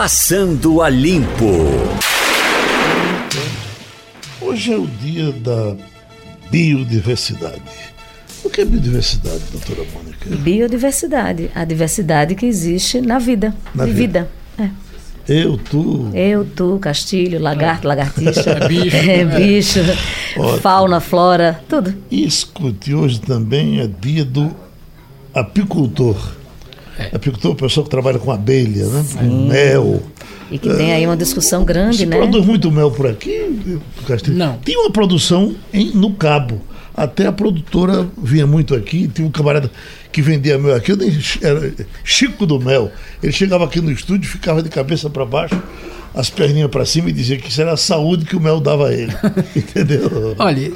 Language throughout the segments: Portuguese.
Passando a Limpo. Hoje é o dia da biodiversidade. O que é biodiversidade, doutora Mônica? Biodiversidade, a diversidade que existe na vida. Na de vida. vida. É. Eu, tu. Eu, tu, castilho, lagarto, lagartixa. É bicho. É, bicho Ótimo. fauna, flora, tudo. E escute, hoje também é dia do apicultor. É o pessoal que trabalha com abelha, né? Com mel. E que tem aí uma discussão grande, Se né? produz muito mel por aqui, Castilho? Não. Tinha uma produção em- no Cabo. Até a produtora vinha muito aqui. Tinha um camarada que vendia mel aqui, eu nem- era Chico do Mel. Ele chegava aqui no estúdio, ficava de cabeça para baixo, as perninhas para cima e dizia que isso era a saúde que o mel dava a ele. Entendeu? Olha,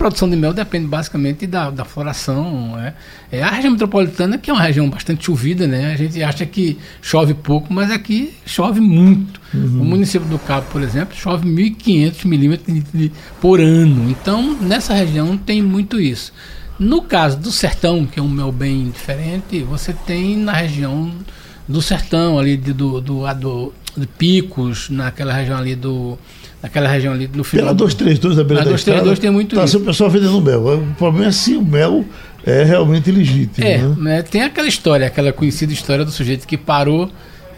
produção de mel depende basicamente da, da floração. É. É, a região metropolitana, que é uma região bastante chovida, né? A gente acha que chove pouco, mas aqui chove muito. O município do Cabo, por exemplo, chove 1.500 milímetros por ano. Então, nessa região tem muito isso. No caso do sertão, que é um mel bem diferente, você tem na região do sertão, ali de- do, do, do, de Picos, naquela região ali do. Naquela região ali no final. Pela do- 232 da beira Na da 232 estrada, tem muito tá isso. o pessoal vendendo mel. O problema é se o mel é realmente legítimo. É, né? né, tem aquela história, aquela conhecida história do sujeito que parou,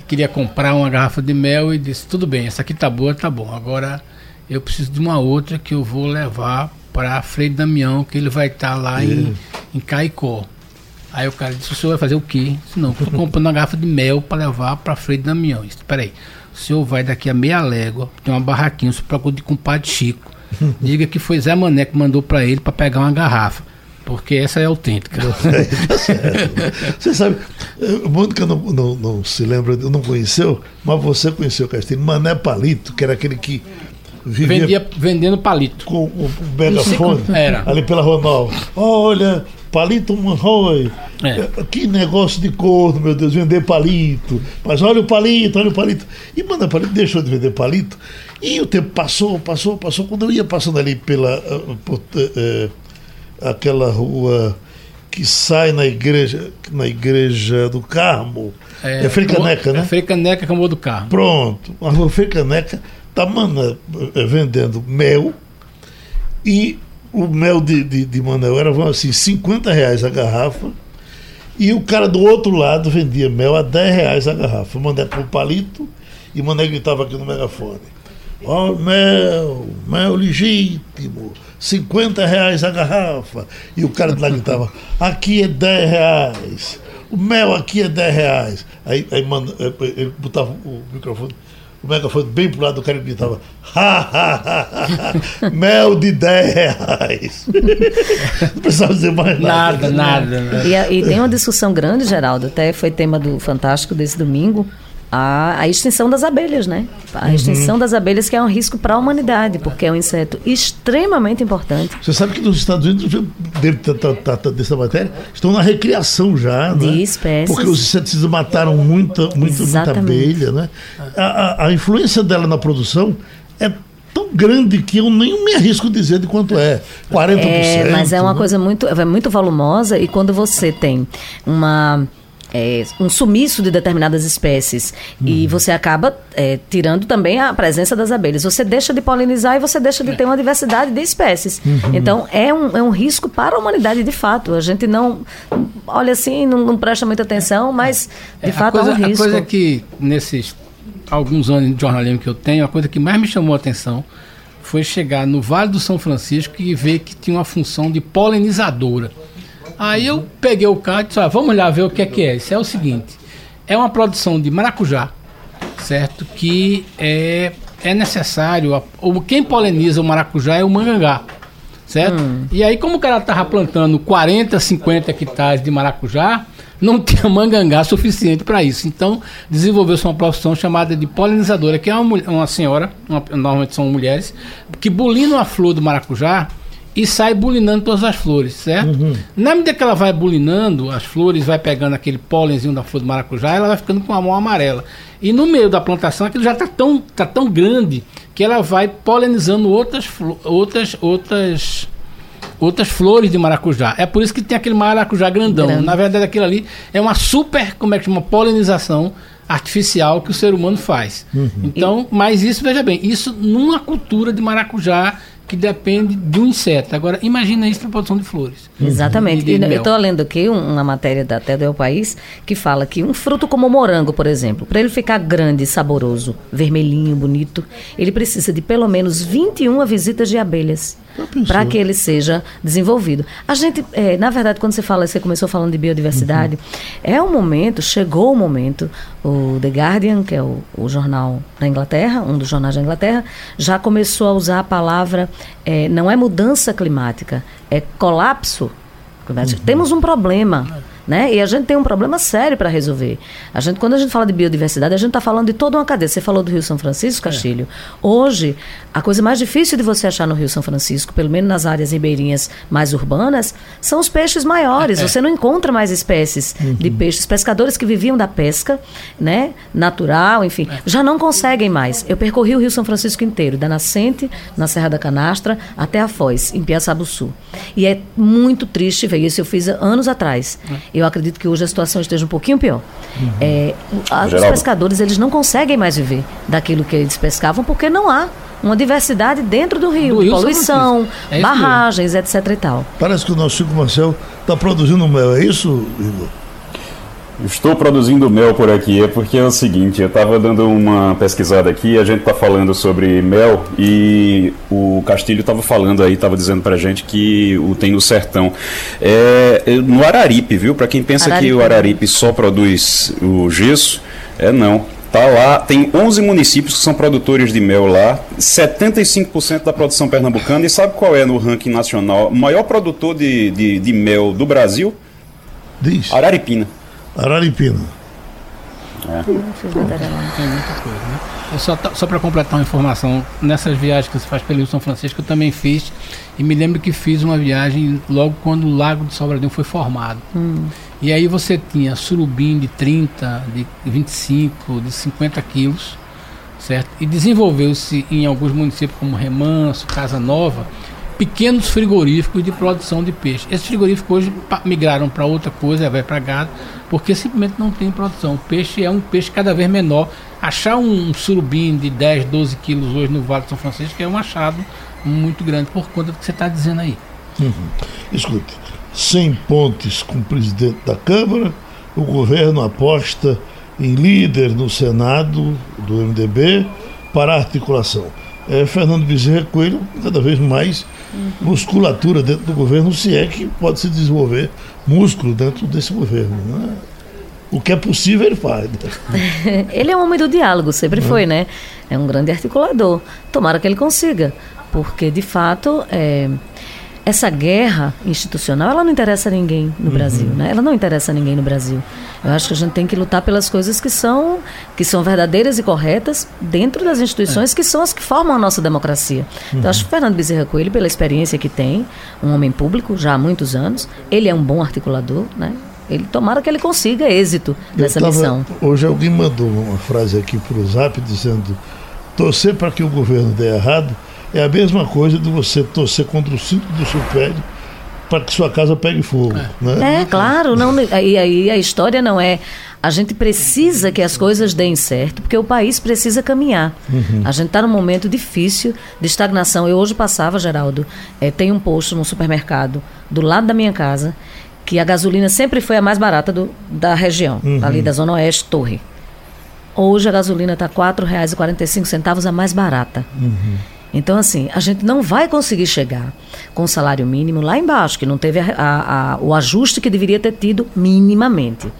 queria comprar uma garrafa de mel e disse: tudo bem, essa aqui tá boa, tá bom. Agora eu preciso de uma outra que eu vou levar para Frei Damião, que ele vai estar lá em, em Caicó. Aí o cara disse: o senhor vai fazer o quê? Disse, Não, estou comprando uma garrafa de mel para levar para Frei Damião. Eu disse: peraí, o senhor vai daqui a meia légua, tem uma barraquinha, o senhor procura de compadre Chico. Diga que foi Zé Mané que mandou para ele para pegar uma garrafa. Porque essa é autêntica. Tá. Você sabe, o Mônica não, não, não se lembra, não conheceu, mas você conheceu o Castilho. Mané Palito, que era aquele que Vendia, vendendo palito. com o, o megafone Era. ali pela Ronaldo. Olha, palito Manroy. É. Que negócio de corno, meu Deus, vender palito. Mas olha o palito, olha o palito. E Mané Palito deixou de vender palito. E o tempo passou, passou, passou. Quando eu ia passando ali pela ah, por, eh, eh, aquela rua que sai na igreja, na igreja do Carmo. É, Frei Caneca, né? É Frei Caneca Camô do Carmo. Pronto, a rua Frei Caneca tá mana, eh, vendendo mel e o mel de, de, de era assim, 50 reais a garrafa e o cara do outro lado vendia mel a 10 reais a garrafa. Mané com palito e Mané gritava aqui no megafone. Ó, mel, mel legítimo, 50 reais a garrafa. E o cara de lá gritava, aqui é 10 reais. O mel aqui é 10 reais. Aí, aí ele botava o microfone, o megafone bem pro lado do cara e gritava, ha, ha, ha, ha, mel de 10 reais. Não precisava dizer mais nada. Nada, nada. né? E, e tem uma discussão grande, Geraldo, até foi tema do Fantástico desse domingo, a, a extinção das abelhas, né? A Uhum. extinção das abelhas que é um risco para a humanidade, porque é um inseto extremamente importante. Você sabe que nos Estados Unidos, tratar dessa matéria, estão na recriação já, De né? espécies. Porque os inseticidas mataram muita, muita, muita abelha, né? A, a- a influência dela na produção é tão grande que eu nem me arrisco a dizer de quanto é. 40%. É, mas é uma né? coisa muito, é muito volumosa e quando você tem uma é, um sumiço de determinadas espécies Uhum. e você acaba é, tirando também a presença das abelhas. Você deixa de polinizar e você deixa de ter uma diversidade de espécies. Uhum. Então é um, é um risco para a humanidade de fato. A gente não olha assim, não, não presta muita atenção, mas de É, fato coisa, é um risco. A coisa que, nesses alguns anos de jornalismo que eu tenho, a coisa que mais me chamou a atenção foi chegar no Vale do São Francisco e ver que tinha uma função de polinizadora. Aí eu peguei o carro e disse, ah, vamos lá ver o que é que é. Isso é o seguinte, é uma produção de maracujá, certo? Que é, é necessário, a- quem poliniza o maracujá é o mangangá, certo? E aí como o cara estava plantando 40, 50 hectares de maracujá, não tinha mangangá suficiente para isso. Então desenvolveu-se uma profissão chamada de polinizadora, que é uma, mulher- uma senhora, uma- normalmente são mulheres, que bulinam a flor do maracujá e sai bulinando todas as flores, certo? Na medida que ela vai bulinando, as flores vai pegando aquele pólenzinho da flor do maracujá, ela vai ficando com a mão amarela. E no meio da plantação aquilo já está tão, tá tão grande que ela vai polinizando outras, outras, outras, outras flores de maracujá. É por isso que tem aquele maracujá grandão. Grande. Na verdade, aquilo ali é uma super, como é que chama, polinização artificial que o ser humano faz. Uhum. Então, mas isso, veja bem, isso numa cultura de maracujá que depende de um inseto. Agora, imagina isso para produção de flores. Exatamente. De- de eu estou lendo aqui um- uma matéria da até do El País que fala que um fruto como o morango, por exemplo, para ele ficar grande, saboroso, vermelhinho, bonito, ele precisa de pelo menos 21 visitas de abelhas? Para que ele seja desenvolvido. A gente, é, na verdade, quando você fala, você começou falando de biodiversidade, é o momento, chegou o momento, o The Guardian, que é o, o jornal da Inglaterra, um dos jornais da Inglaterra, já começou a usar a palavra, é, não é mudança climática, é colapso climático. Temos um problema. Né? E a gente tem um problema sério para resolver. A gente, quando a gente fala de biodiversidade, a gente está falando de toda uma cadeia. Você falou do Rio São Francisco, Castilho. Hoje, a coisa mais difícil de você achar no Rio São Francisco, pelo menos nas áreas ribeirinhas mais urbanas, são os peixes maiores. Você não encontra mais espécies de peixes. Pescadores que viviam da pesca, né, natural, enfim, já não conseguem mais. Eu percorri o Rio São Francisco inteiro, da nascente, na Serra da Canastra, até a Foz, em Piaçabuçu. E é muito triste ver isso. Eu fiz anos atrás. Eu acredito que hoje a situação esteja um pouquinho pior. É, a- os pescadores eles não conseguem mais viver daquilo que eles pescavam porque não há uma diversidade dentro do rio, Do Rio poluição. É barragens, etc e tal. Parece que o nosso Chico Marcel está produzindo mel, é isso, Igor? Estou produzindo mel por aqui, é porque é o seguinte, eu estava dando uma pesquisada aqui, a gente está falando sobre mel e o Castilho estava falando aí, estava dizendo pra gente que o tem no sertão. É, é no Araripe, viu? Para quem pensa que Araripe. o Araripe só produz o gesso, é não. Tá lá, tem 11 municípios que são produtores de mel lá, 75% da produção pernambucana. E sabe qual é no ranking nacional o maior produtor de, de, de mel do Brasil? Diz. Araripina. Araripina. Tem muita coisa, né? É só só para completar uma informação, nessas viagens que você faz pelo Rio São Francisco, eu também fiz. E me lembro que fiz uma viagem logo quando o Lago de Sobradinho foi formado. E aí você tinha surubim de 30, de 25, de 50 quilos, certo? E desenvolveu-se em alguns municípios como Remanso, Casa Nova, pequenos frigoríficos de produção de peixe. Esses frigoríficos hoje migraram para outra coisa, vai para gado, porque simplesmente não tem produção. O peixe é um peixe cada vez menor. Achar um surubim de 10, 12 quilos hoje no Vale de São Francisco é um achado muito grande por conta do que você está dizendo aí. Escute, sem pontes com o presidente da Câmara, o governo aposta em líder no Senado do MDB para articulação. É, Fernando Bezerra Coelho, cada vez mais musculatura dentro do governo, se é que pode se desenvolver músculo dentro desse governo. né? O que é possível ele faz. Ele é um homem do diálogo, sempre foi, né? É um grande articulador. Tomara que ele consiga, porque de fato é, essa guerra institucional ela não interessa a ninguém no Brasil, né? Ela não interessa a ninguém no Brasil. Eu acho que a gente tem que lutar pelas coisas que são que são verdadeiras e corretas dentro das instituições que são as que formam a nossa democracia. Então acho que o Fernando Bezerra Coelho, pela experiência que tem, um homem público já há muitos anos, ele é um bom articulador, né? Ele tomara que ele consiga êxito nessa tava- missão. Hoje alguém mandou uma frase aqui para o Zap dizendo: torcer para que o governo dê errado é a mesma coisa de você torcer contra o cinto do seu pé para que sua casa pegue fogo. Né? É, claro, não, e aí a história não é. A gente precisa que as coisas deem certo, porque o país precisa caminhar. A gente está num momento difícil de estagnação. Eu hoje passava, Geraldo, eh, tem um posto no supermercado do lado da minha casa, que a gasolina sempre foi a mais barata do, da região, ali da Zona Oeste, Torre. Hoje a gasolina está R$ 4,45 a mais barata. Então, assim, a gente não vai conseguir chegar com o salário mínimo lá embaixo, que não teve a- a- a- o ajuste que deveria ter tido minimamente.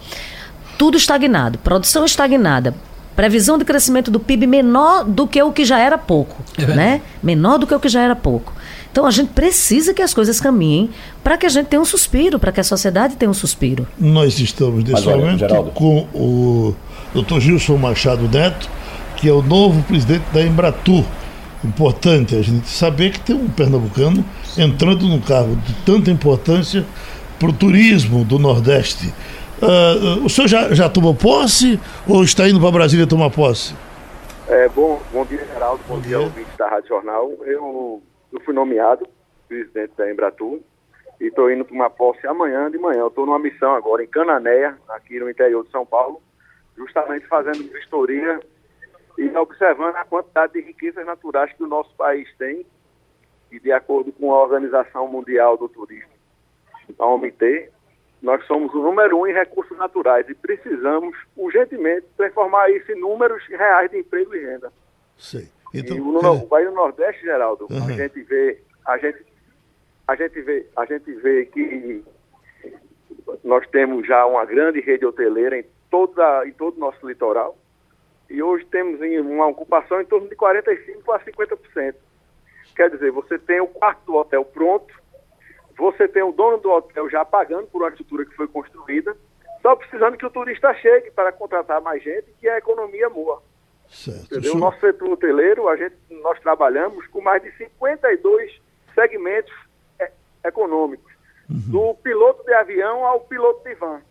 Tudo estagnado, produção estagnada, previsão de crescimento do PIB menor do que o que já era pouco, verdade. né? Menor do que o que já era pouco. Então a gente precisa que as coisas caminhem para que a gente tenha um suspiro, para que a sociedade tenha um suspiro. Nós estamos nesse Mas momento Geraldo. com o Dr. Gilson Machado Neto, que é o novo presidente da Embratur. Importante a gente saber que tem um pernambucano entrando num cargo de tanta importância para o turismo do Nordeste. Ah, o senhor já, já tomou posse ou está indo para Brasília tomar posse? É, bom, bom dia, Geraldo. Bom, Bom dia, dia. ouvintes da Rádio Jornal. Eu, eu fui nomeado presidente da Embratur e estou indo para uma posse amanhã de manhã. Eu estou numa missão agora em Cananéia, aqui no interior de São Paulo, justamente fazendo vistoria e observando a quantidade de riquezas naturais que o nosso país tem, e de acordo com a Organização Mundial do Turismo, a OMT, nós somos o número um em recursos naturais e precisamos urgentemente transformar isso em números reais de emprego e renda. Sei. Então, e o, no, é... Bahia do Nordeste, Geraldo, uhum. a gente vê, a gente, a gente vê, a gente vê que nós temos já uma grande rede hoteleira em toda em todo o nosso litoral e hoje temos uma ocupação em torno de 45 a 50%. Quer dizer, você tem o quarto do hotel pronto, você tem o dono do hotel já pagando por uma estrutura que foi construída, só precisando que o turista chegue para contratar mais gente e que a economia morra. Certo. O nosso setor hoteleiro, a gente, nós trabalhamos com mais de 52 segmentos é, econômicos, uhum. do piloto de avião ao piloto de van.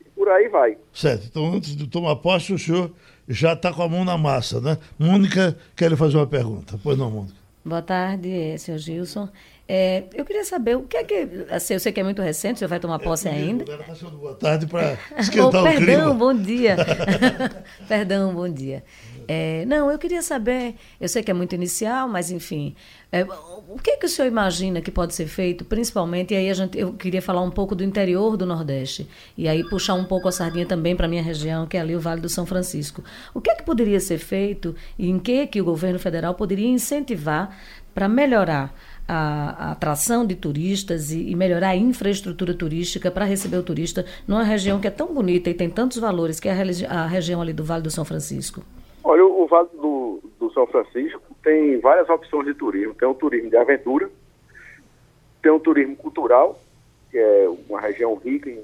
E por aí vai. Certo. Então, antes de tomar posse, o senhor já está com a mão na massa, né? Mônica, quer lhe fazer uma pergunta. Pois não, Mônica. Boa tarde, senhor Gilson. É, eu queria saber o que é que. Assim, eu sei que é muito recente, o senhor vai tomar posse é, ainda. Tá boa tarde para esquentar oh, o clima. Perdão, bom dia. perdão, bom dia. É, não, eu queria saber, eu sei que é muito inicial, mas enfim, é, o que, é que o senhor imagina que pode ser feito, principalmente, e aí a gente, eu queria falar um pouco do interior do Nordeste, e aí puxar um pouco a sardinha também para a minha região, que é ali o Vale do São Francisco. O que é que poderia ser feito e em que, que o governo federal poderia incentivar para melhorar a, a, atração de turistas e, e, melhorar a infraestrutura turística para receber o turista numa região que é tão bonita e tem tantos valores, que é a, a região ali do Vale do São Francisco? Olha, o Vale do, do São Francisco tem várias opções de turismo. Tem o turismo de aventura, tem o turismo cultural, que é uma região rica em,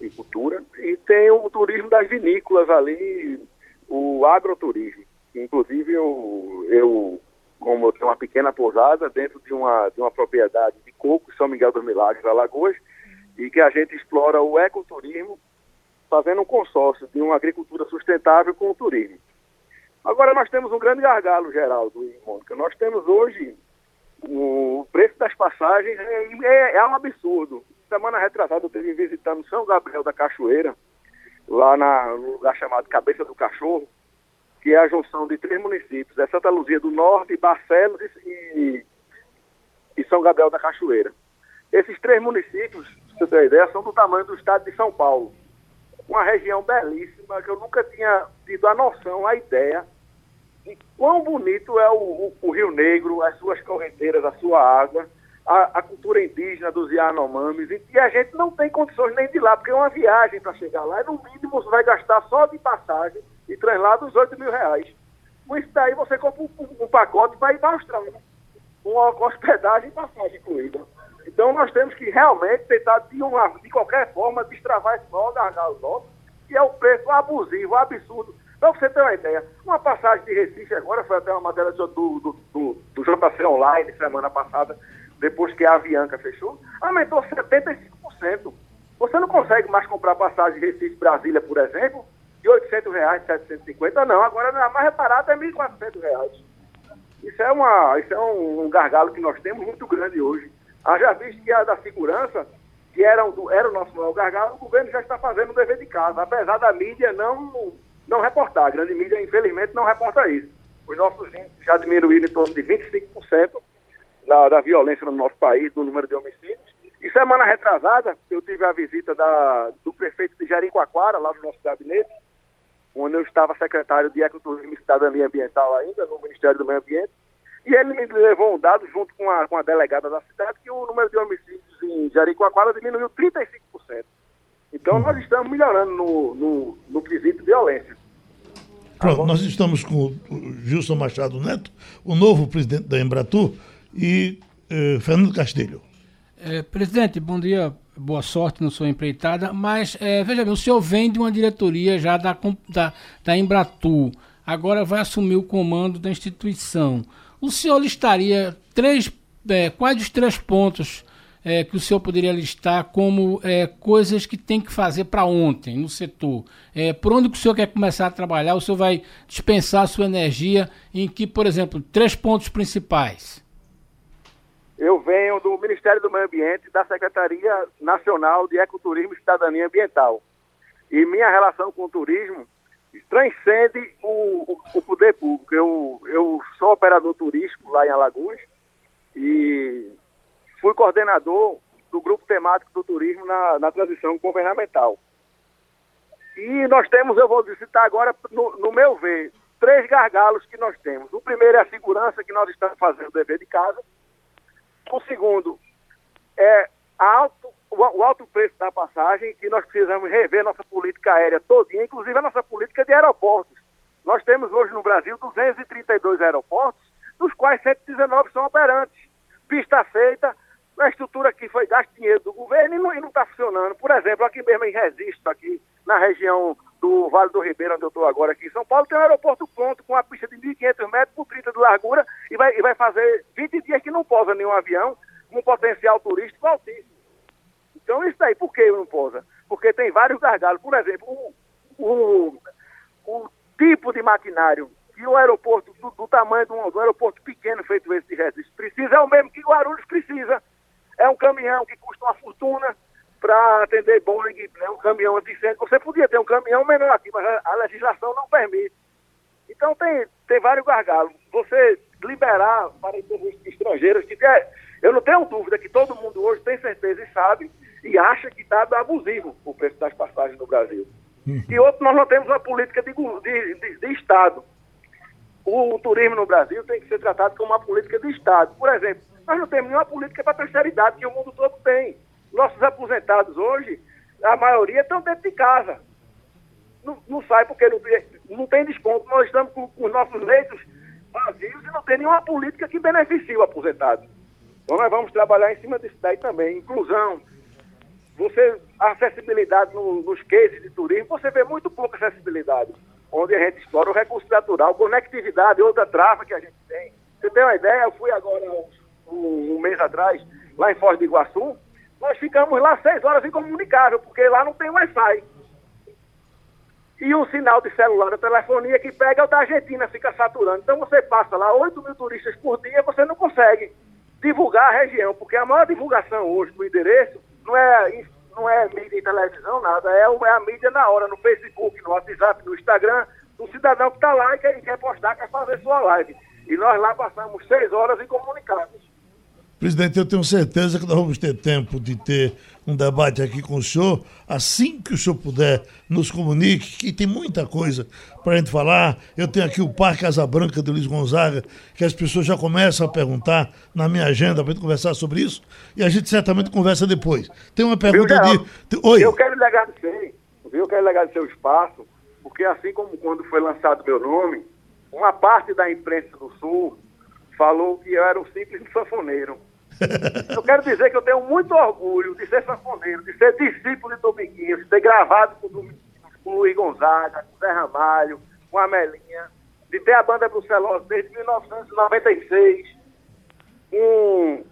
em cultura, e tem o turismo das vinícolas ali, o agroturismo. Inclusive, eu, eu como tenho uma pequena pousada dentro de uma, de uma propriedade de coco, São Miguel dos Milagres, Alagoas, e que a gente explora o ecoturismo fazendo um consórcio de uma agricultura sustentável com o turismo. Agora nós temos um grande gargalo, Geraldo e Mônica. Nós temos hoje o preço das passagens é, é, é um absurdo. Semana retrasada eu estive visitando São Gabriel da Cachoeira, lá na, no lugar chamado Cabeça do Cachorro, que é a junção de três municípios, é Santa Luzia do Norte, Barcelos e, e São Gabriel da Cachoeira. Esses três municípios, se você ter ideia, são do tamanho do estado de São Paulo. Uma região belíssima que eu nunca tinha tido a noção, a ideia de quão bonito é o, o, o Rio Negro, as suas correnteiras, a sua água, a, a, cultura indígena dos Yanomamis, e, e a gente não tem condições nem de ir lá, porque é uma viagem para chegar lá, e no mínimo você vai gastar só de passagem e translado os 8 mil reais. Com isso daí você compra um, um, pacote para ir para a Austrália, com hospedagem e passagem incluída. Então nós temos que realmente tentar, de, uma, de qualquer forma, destravar esse maior gargalo nosso, que é o preço abusivo, absurdo. Para você ter uma ideia, uma passagem de Recife agora, foi até uma matéria do, do, do, do JC Online semana passada, depois que a Avianca fechou, aumentou 75%. Você não consegue mais comprar passagem de Recife-Brasília, por exemplo, 800 reais, 750, não. Agora a mais reparada é 1.400 reais. Isso é, uma, isso é um, gargalo que nós temos muito grande hoje. Haja visto que a da segurança, que era, um, era o nosso maior gargalo, o governo já está fazendo o dever de casa, apesar da mídia não, não reportar. A grande mídia, infelizmente, não reporta isso. Os nossos índices já diminuíram em torno de 25% da, da violência no nosso país, do número de homicídios. E semana retrasada, eu tive a visita da, do prefeito de Jericoacoara, lá no nosso gabinete, onde eu estava secretário de Ecoturismo e Cidadania Ambiental ainda, no Ministério do Meio Ambiente, e ele me levou um dado junto com a, com a delegada da cidade que o número de homicídios em Jericoacoara diminuiu 35%. Então uhum. nós estamos melhorando no, no, no quesito violência. Pronto, nós estamos com o Gilson Machado Neto, o novo presidente da Embratur, e eh, Fernando Castilho. É, presidente, bom dia boa sorte na sua empreitada, mas é, veja bem, o senhor vem de uma diretoria já da, da, da Embratur, agora vai assumir o comando da instituição. O senhor listaria três, é, quais os três pontos é, que o senhor poderia listar como é, coisas que tem que fazer para ontem no setor? É, por onde que o senhor quer começar a trabalhar? O senhor vai dispensar a sua energia em que, por exemplo, três pontos principais? Eu venho do Ministério do Meio Ambiente, da Secretaria Nacional de Ecoturismo e Cidadania Ambiental. E minha relação com o turismo transcende o, o, o poder público. Eu, eu sou operador turístico lá em Alagoas e fui coordenador do grupo temático do turismo na, na transição governamental. E nós temos, eu vou citar agora, no, no, meu ver, três gargalos que nós temos. O primeiro é a segurança, que nós estamos fazendo o dever de casa. O segundo é alto, o, alto preço da passagem, que nós precisamos rever nossa política aérea todinha, inclusive a nossa política de aeroportos. Nós temos hoje no Brasil 232 aeroportos, dos quais 119 são operantes. Pista feita, a estrutura que foi gasto dinheiro do governo e não está funcionando. Por exemplo, aqui mesmo em Resisto, aqui na região do Vale do Ribeiro, onde eu estou agora aqui em São Paulo, tem um aeroporto pronto com uma pista de 1.500 metros por 30 de largura e vai, e vai fazer 20 dias que não pousa nenhum avião, com um potencial turístico altíssimo. Então isso daí, por que não pousa? Porque tem vários gargalos. Por exemplo, o, o, o tipo de maquinário que o aeroporto, do, do tamanho de um, aeroporto pequeno feito esse de Resisto, precisa, é o mesmo que Guarulhos precisa. É um caminhão que custa uma fortuna para atender Boeing, né, um caminhão anticêndio. Você podia ter um caminhão menor aqui, mas a, a legislação não permite. Então tem, tem vários gargalos. Você liberar para estrangeiros, que eu não tenho dúvida que todo mundo hoje tem certeza e sabe e acha que está abusivo o preço das passagens no Brasil. Uhum. E outro, nós não temos uma política de, de, de, de Estado. O, o turismo no Brasil tem que ser tratado como uma política de Estado. Por exemplo, nós não temos nenhuma política para a terceira idade que o mundo todo tem. Nossos aposentados hoje, a maioria estão dentro de casa. Não, não sai porque não, não tem desconto. Nós estamos com, com os nossos leitos vazios e não tem nenhuma política que beneficie o aposentado. Então nós vamos trabalhar em cima disso daí também. Inclusão. Você, acessibilidade no, nos cases de turismo, você vê muito pouca acessibilidade. Onde a gente explora o recurso natural, conectividade, outra trava que a gente tem. Você tem uma ideia? Eu fui agora um, um mês atrás, lá em Foz do Iguaçu, nós ficamos lá seis horas incomunicável, porque lá não tem Wi-Fi. E um sinal de celular da telefonia que pega é o da Argentina, fica saturando. Então você passa lá 8 mil turistas por dia, você não consegue divulgar a região, porque a maior divulgação hoje do endereço não é, não é mídia em televisão, nada, é, é a mídia na hora, no Facebook, no WhatsApp, no Instagram, do cidadão que está lá e quer, quer postar, quer fazer sua live. E nós lá passamos seis horas incomunicados. Presidente, eu tenho certeza que nós vamos ter tempo de ter um debate aqui com o senhor. Assim que o senhor puder, nos comunique, que tem muita coisa para a gente falar. Eu tenho aqui o Parque Asa Branca de Luiz Gonzaga, que as pessoas já começam a perguntar na minha agenda para a gente conversar sobre isso. E a gente certamente conversa depois. Tem uma pergunta viu, de. Oi. Eu quero lhe agradecer, viu? Eu quero lhe agradecer o espaço, porque assim como quando foi lançado meu nome, uma parte da imprensa do Sul falou que eu era um simples sanfoneiro. Eu quero dizer que eu tenho muito orgulho de ser sanfoneiro, de ser discípulo de Dominguinhos, de ter gravado com, com o Luiz Gonzaga, com o Zé Ramalho, com a Melinha, de ter a banda Brucelosa desde 1996, um,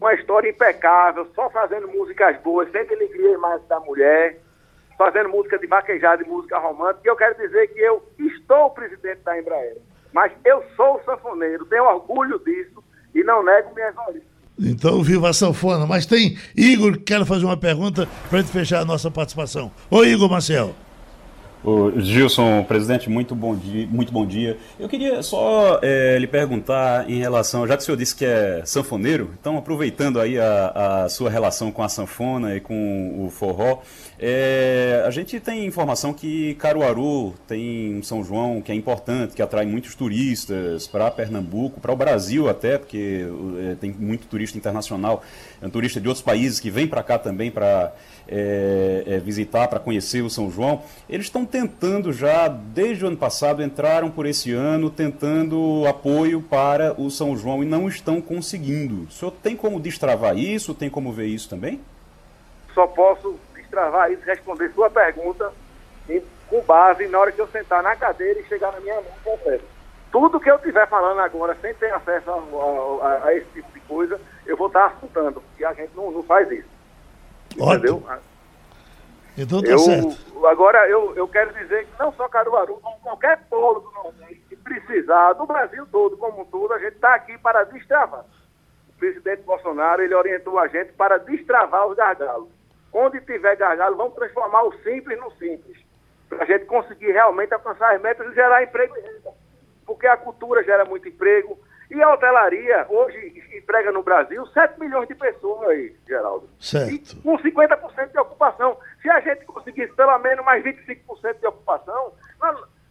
uma história impecável, só fazendo músicas boas, sempre alegria mais da mulher, fazendo música de vaquejada e música romântica. E eu quero dizer que eu estou presidente da Embraer, mas eu sou sanfoneiro, tenho orgulho disso e não nego minhas origens. Então, viva a sanfona. Mas tem Igor que quer fazer uma pergunta para a gente fechar a nossa participação. Oi, Igor Marcel. O Gilson, presidente, muito bom dia. Muito bom dia. Eu queria só é, lhe perguntar em relação, já que o senhor disse que é sanfoneiro, então aproveitando aí a, a sua relação com a sanfona e com o forró, é, a gente tem informação que Caruaru tem um São João que é importante, que atrai muitos turistas para Pernambuco, para o Brasil até, porque é, tem muito turista internacional, é um turista de outros países que vem para cá também para é, é, visitar, para conhecer o São João, eles estão tentando já, desde o ano passado, entraram por esse ano tentando apoio para o São João e não estão conseguindo. O senhor tem como destravar isso? Tem como ver isso também? Só posso destravar isso, responder sua pergunta em, com base na hora que eu sentar na cadeira e chegar na minha mão confesso. Tudo que eu estiver falando agora, sem ter acesso a, a, a, esse tipo de coisa, eu vou estar assustando, porque a gente não, não faz isso. Entendeu? Então tá eu, certo. Agora, eu, eu quero dizer que não só Caruaru, como qualquer polo do Nordeste que precisar, do Brasil todo, como um todo, a gente está aqui para destravar. O presidente Bolsonaro, ele orientou a gente para destravar os gargalos. Onde tiver gargalo, vamos transformar o simples no simples. Para a gente conseguir realmente alcançar as metas e gerar emprego e renda. Porque a cultura gera muito emprego. E a hotelaria, hoje, emprega no Brasil 7 milhões de pessoas aí, Geraldo. Certo. E com 50% de ocupação. Se a gente conseguisse pelo menos mais 25% de ocupação,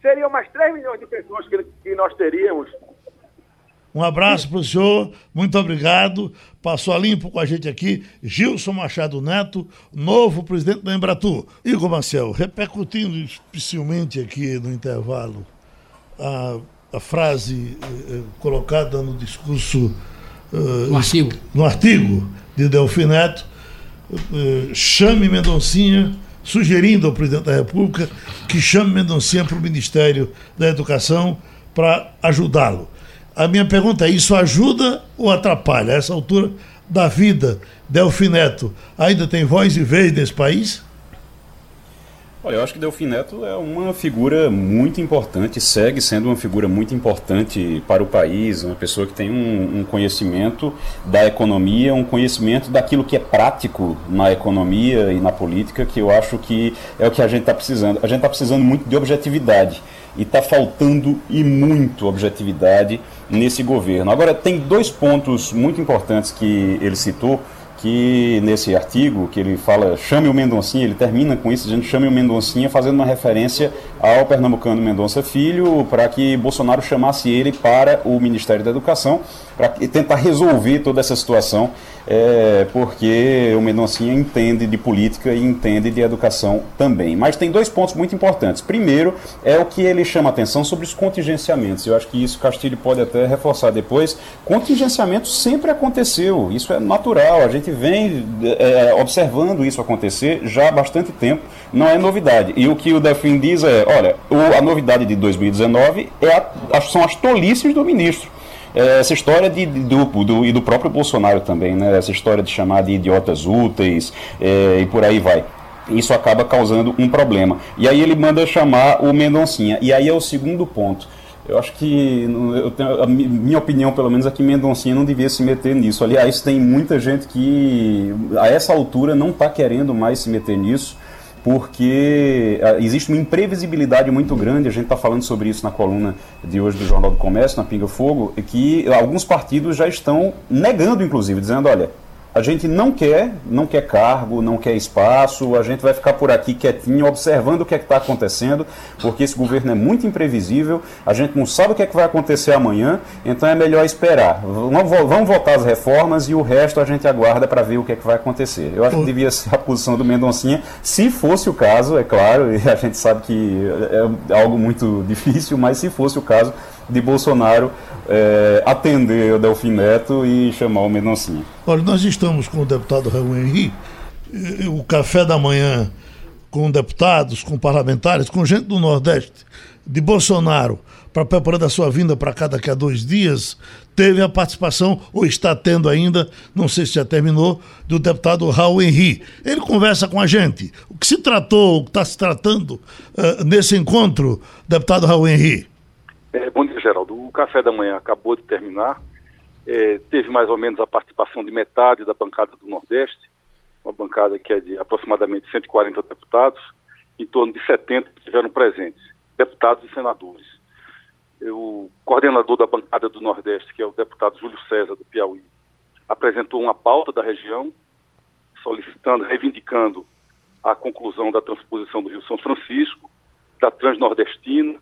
seriam mais 3 milhões de pessoas que, que nós teríamos Um abraço para o senhor, muito obrigado. Passou a limpo com a gente aqui, Gilson Machado Neto, novo presidente da Embratur. Igor Marcel, repercutindo especialmente aqui no intervalo a, a frase eh, eh, colocada no discurso, eh, No artigo. no artigo de Delfim Neto, eh, chame Mendoncinha, sugerindo ao presidente da República que chame Mendoncinha para o Ministério da Educação para ajudá-lo. A minha pergunta é: isso ajuda ou atrapalha? A essa altura da vida, Delfim Neto ainda tem voz e vez nesse país? Olha, eu acho que Delfim Neto é uma figura muito importante, segue sendo uma figura muito importante para o país, uma pessoa que tem um, um conhecimento da economia, um conhecimento daquilo que é prático na economia e na política, que eu acho que é o que a gente está precisando. A gente está precisando muito de objetividade e está faltando e muito objetividade nesse governo. Agora, tem dois pontos muito importantes que ele citou que nesse artigo que ele fala chame o Mendoncinha, ele termina com isso dizendo chame o Mendoncinha, fazendo uma referência ao pernambucano Mendonça Filho, para que Bolsonaro chamasse ele para o Ministério da Educação, para tentar resolver toda essa situação, é, porque o Mendoncinha entende de política e entende de educação também. Mas tem dois pontos muito importantes. Primeiro, é o que ele chama atenção sobre os contingenciamentos. Eu acho que isso Castilho pode até reforçar depois. Contingenciamento sempre aconteceu, isso é natural. A gente vem é, observando isso acontecer já há bastante tempo, não é novidade. E o que o Defin diz é: olha, a novidade de 2019 é a, são as tolices do ministro. É, essa história de, do, do, e do próprio Bolsonaro também, né? essa história de chamar de idiotas úteis é, e por aí vai. Isso acaba causando um problema. E aí ele manda chamar o Mendoncinha. E aí é o segundo ponto. Eu acho que, eu tenho, a minha opinião, pelo menos, é que Mendoncinha não devia se meter nisso. Aliás, tem muita gente que, a essa altura, não está querendo mais se meter nisso, porque existe uma imprevisibilidade muito grande. A gente está falando sobre isso na coluna de hoje do Jornal do Comércio, na Pinga Fogo, que alguns partidos já estão negando, inclusive, dizendo: olha, a gente não quer, não quer cargo, não quer espaço, a gente vai ficar por aqui quietinho, observando o que é está acontecendo, porque esse governo é muito imprevisível, a gente não sabe o que é que vai acontecer amanhã, então é melhor esperar. Vamos votar as reformas e o resto a gente aguarda para ver o que é que vai acontecer. Eu acho que devia ser a posição do Mendoncinha, se fosse o caso, é claro, e a gente sabe que é algo muito difícil, mas se fosse o caso de Bolsonaro é, atender o Delfim Neto e chamar o Mendoncinha. Olha, nós estamos com o deputado Raul Henri, o café da manhã com deputados, com parlamentares, com gente do Nordeste, de Bolsonaro, para preparar a sua vinda para cá daqui a dois dias, teve a participação, ou está tendo ainda, não sei se já terminou, do deputado Raul Henri. Ele conversa com a gente. O que se tratou, o que está se tratando uh, nesse encontro, deputado Raul Henri? É, bom dia, Geraldo. O café da manhã acabou de terminar. É, teve mais ou menos a participação de metade da bancada do Nordeste, uma bancada que é de aproximadamente 140 deputados, em torno de 70 estiveram presentes, deputados e senadores. O coordenador da bancada do Nordeste, que é o deputado Júlio César, do Piauí, apresentou uma pauta da região, solicitando, reivindicando a conclusão da transposição do Rio São Francisco, da Transnordestina,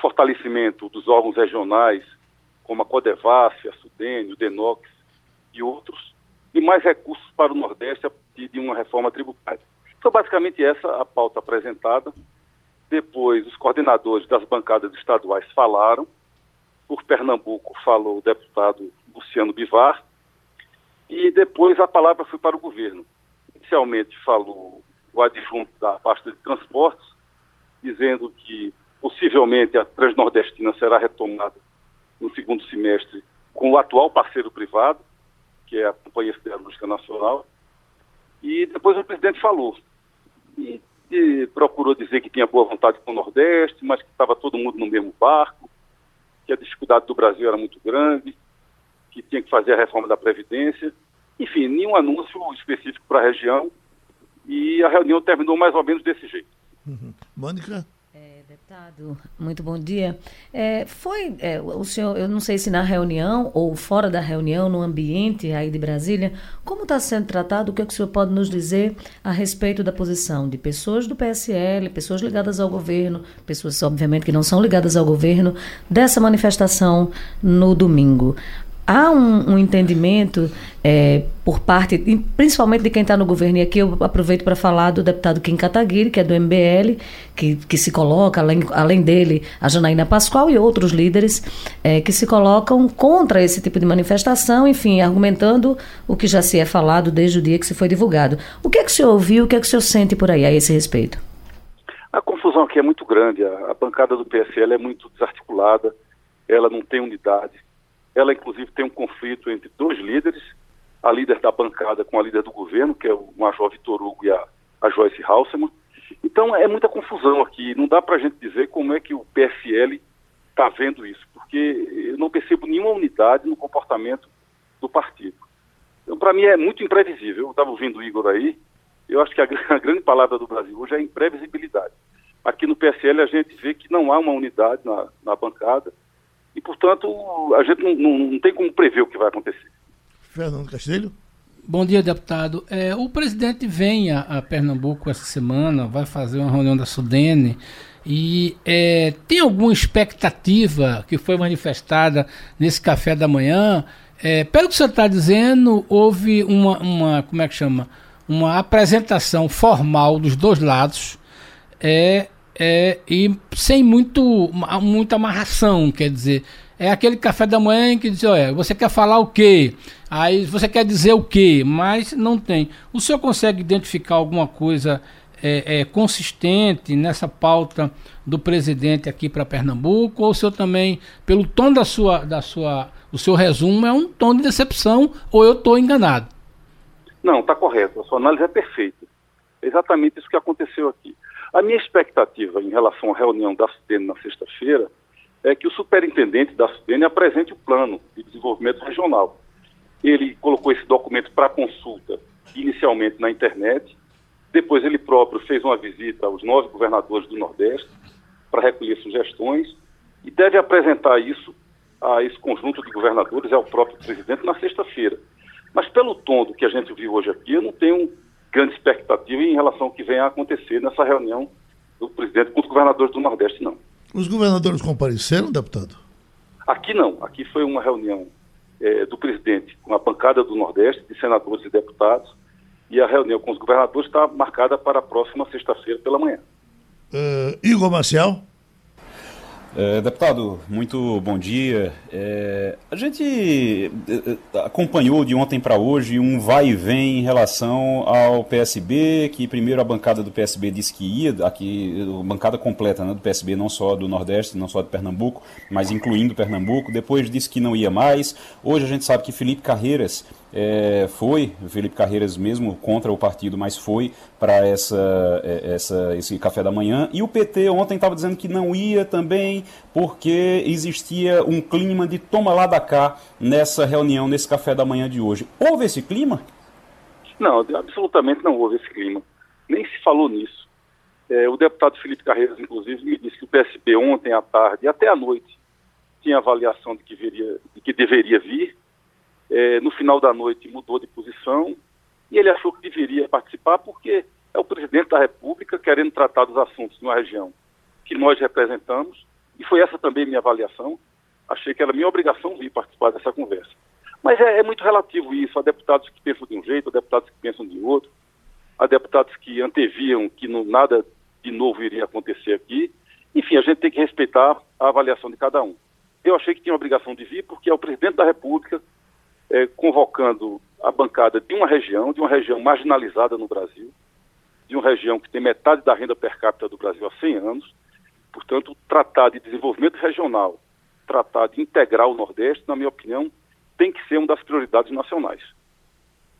fortalecimento dos órgãos regionais, como a Codevasf, a Sudene, o Denox e outros, e mais recursos para o Nordeste a partir de uma reforma tributária. Então, basicamente, essa a pauta apresentada. Depois, os coordenadores das bancadas estaduais falaram. Por Pernambuco, falou o deputado Luciano Bivar. E depois a palavra foi para o governo. Inicialmente falou o adjunto da pasta de transportes, dizendo que possivelmente a Transnordestina será retomada no segundo semestre com o atual parceiro privado, que é a Companhia Siderúrgica Nacional. E depois o presidente falou. E, e, procurou dizer que tinha boa vontade com o Nordeste, mas que estava todo mundo no mesmo barco, que a dificuldade do Brasil era muito grande, que tinha que fazer a reforma da Previdência. Enfim, nenhum anúncio específico para a região. E a reunião terminou mais ou menos desse jeito. Uhum. Mônica? Deputado, muito bom dia. É, foi é, o senhor, eu não sei se na reunião ou fora da reunião, no ambiente aí de Brasília, como está sendo tratado? O que, é que o senhor pode nos dizer a respeito da posição de pessoas do PSL, pessoas ligadas ao governo, pessoas obviamente que não são ligadas ao governo, dessa manifestação no domingo? Há um, um entendimento é, por parte, principalmente de quem está no governo, e aqui eu aproveito para falar do deputado Kim Kataguiri, que é do MBL, que, que se coloca, além, além dele, a Janaína Pascoal e outros líderes é, que se colocam contra esse tipo de manifestação, enfim, argumentando o que já se é falado desde o dia que se foi divulgado. O que é que o senhor ouviu, o que é que o senhor sente por aí a esse respeito? A confusão aqui é muito grande, a, a bancada do PSL é muito desarticulada, ela não tem unidade ela, inclusive, tem um conflito entre dois líderes, a líder da bancada com a líder do governo, que é o Major Vitor Hugo e a, a Joyce Halseman. Então, é muita confusão aqui. Não dá para a gente dizer como é que o PSL está vendo isso, porque eu não percebo nenhuma unidade no comportamento do partido. Então, para mim, é muito imprevisível. Eu estava ouvindo o Igor aí, eu acho que a, a grande palavra do Brasil hoje é imprevisibilidade. Aqui no PSL, a gente vê que não há uma unidade na, na bancada, e, portanto, a gente não, não, não tem como prever o que vai acontecer. Fernando Castilho? Bom dia, deputado. É, o presidente vem a, a, Pernambuco essa semana, vai fazer uma reunião da Sudene. E é, tem alguma expectativa que foi manifestada nesse café da manhã? É, pelo que o senhor está dizendo, houve uma, uma, como é que chama? Uma apresentação formal dos dois lados. É, é, e sem muito, muita amarração, quer dizer, é aquele café da manhã que diz, olha, você quer falar o quê? Aí você quer dizer o quê? Mas não tem. O senhor consegue identificar alguma coisa é, é, consistente nessa pauta do presidente aqui para Pernambuco? Ou o senhor também, pelo tom da sua, da sua, do seu resumo, é um tom de decepção ou eu estou enganado? Não, está correto. A sua análise é perfeita. É exatamente isso que aconteceu aqui. A minha expectativa em relação à reunião da SUDENE na sexta-feira é que o superintendente da SUDENE apresente o plano de desenvolvimento regional. Ele colocou esse documento para consulta inicialmente na internet, depois ele próprio fez uma visita aos nove governadores do Nordeste para recolher sugestões e deve apresentar isso a esse conjunto de governadores, ao próprio presidente, na sexta-feira. Mas pelo tom do que a gente viu hoje aqui, eu não tenho grande expectativa em relação ao que vem a acontecer nessa reunião do presidente com os governadores do Nordeste, não. Os governadores compareceram, deputado? Aqui não. Aqui foi uma reunião é, do presidente com a bancada do Nordeste, de senadores e deputados, e a reunião com os governadores está marcada para a próxima sexta-feira pela manhã. Uh, Igor Marcial? É, deputado, muito bom dia. É, a gente é, é, acompanhou de ontem para hoje um vai e vem em relação ao PSB, que primeiro a bancada do PSB disse que ia, aqui, a bancada completa né, do PSB, não só do Nordeste, não só de Pernambuco, mas incluindo Pernambuco, depois disse que não ia mais. Hoje a gente sabe que Felipe Carreiras é, foi, Felipe Carreiras mesmo, contra o partido, mas foi para essa, é, essa, esse café da manhã. E o PT ontem estava dizendo que não ia também, porque existia um clima de toma lá da cá nessa reunião, nesse café da manhã de hoje. Houve esse clima? Não, absolutamente não houve esse clima. Nem se falou nisso. É, o deputado Felipe Carreiras, inclusive, me disse que o PSB ontem à tarde até à noite tinha avaliação de que, viria, de que deveria vir é, no final da noite mudou de posição e ele achou que deveria participar porque é o presidente da República querendo tratar dos assuntos uma região que nós representamos e foi essa também minha avaliação. Achei que era minha obrigação vir participar dessa conversa. Mas é, é muito relativo isso. Há deputados que pensam de um jeito, há deputados que pensam de outro, há deputados que anteviam que não, nada de novo iria acontecer aqui. Enfim, a gente tem que respeitar a avaliação de cada um. Eu achei que tinha a obrigação de vir porque é o presidente da República é, convocando a bancada de uma região, de uma região marginalizada no Brasil, de uma região que tem metade da renda per capita do Brasil há 100 anos. Portanto, tratar de desenvolvimento regional, tratar de integrar o Nordeste, na minha opinião, tem que ser uma das prioridades nacionais.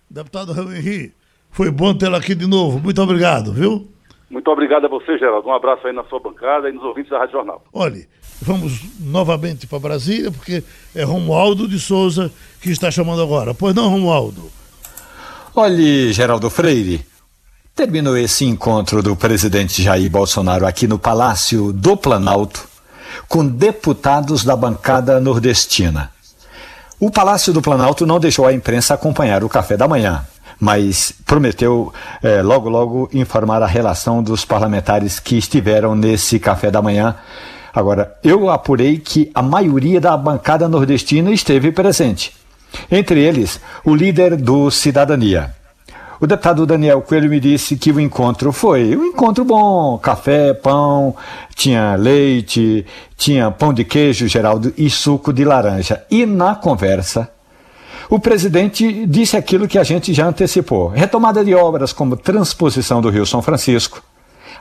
Deputado Raul Henri, foi bom tê-lo aqui de novo. Muito obrigado, viu? Muito obrigado a você, Geraldo. Um abraço aí na sua bancada e nos ouvintes da Rádio Jornal. Olhe, vamos novamente para Brasília, porque é Romualdo de Souza que está chamando agora. Pois não, Romualdo? Olhe, Geraldo Freire, Terminou esse encontro do presidente Jair Bolsonaro aqui no Palácio do Planalto com deputados da bancada nordestina. O Palácio do Planalto não deixou a imprensa acompanhar o café da manhã, mas prometeu eh, logo logo informar a relação dos parlamentares que estiveram nesse café da manhã. Agora, eu apurei que a maioria da bancada nordestina esteve presente. Entre eles, o líder do Cidadania, o deputado Daniel Coelho me disse que o encontro foi um encontro bom, café, pão, tinha leite, tinha pão de queijo, Geraldo, e suco de laranja. E na conversa, o presidente disse aquilo que a gente já antecipou: retomada de obras como transposição do Rio São Francisco,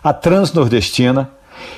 a Transnordestina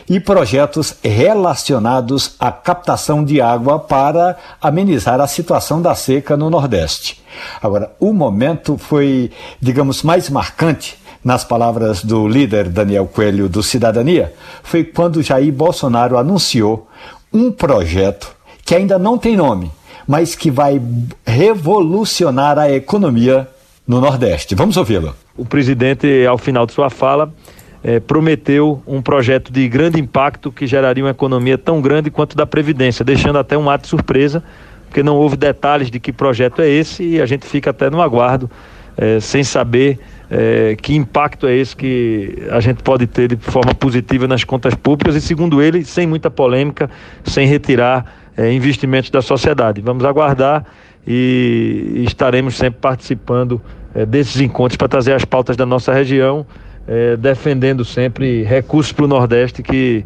e projetos relacionados à captação de água para amenizar a situação da seca no Nordeste. Agora, o momento foi, digamos, mais marcante nas palavras do líder Daniel Coelho do Cidadania, foi quando Jair Bolsonaro anunciou um projeto que ainda não tem nome, mas que vai revolucionar a economia no Nordeste. Vamos ouvi-lo. O presidente, ao final de sua fala, é, prometeu um projeto de grande impacto que geraria uma economia tão grande quanto da Previdência, deixando até um ato de surpresa, porque não houve detalhes de que projeto é esse e a gente fica até no aguardo, é, sem saber é, que impacto é esse que a gente pode ter de forma positiva nas contas públicas e, segundo ele, sem muita polêmica, sem retirar é, investimentos da sociedade. Vamos aguardar e estaremos sempre participando é, desses encontros para trazer as pautas da nossa região é, defendendo sempre recursos para o Nordeste, que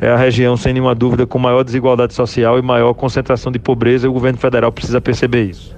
é a região, sem nenhuma dúvida, com maior desigualdade social e maior concentração de pobreza, e o governo federal precisa perceber isso.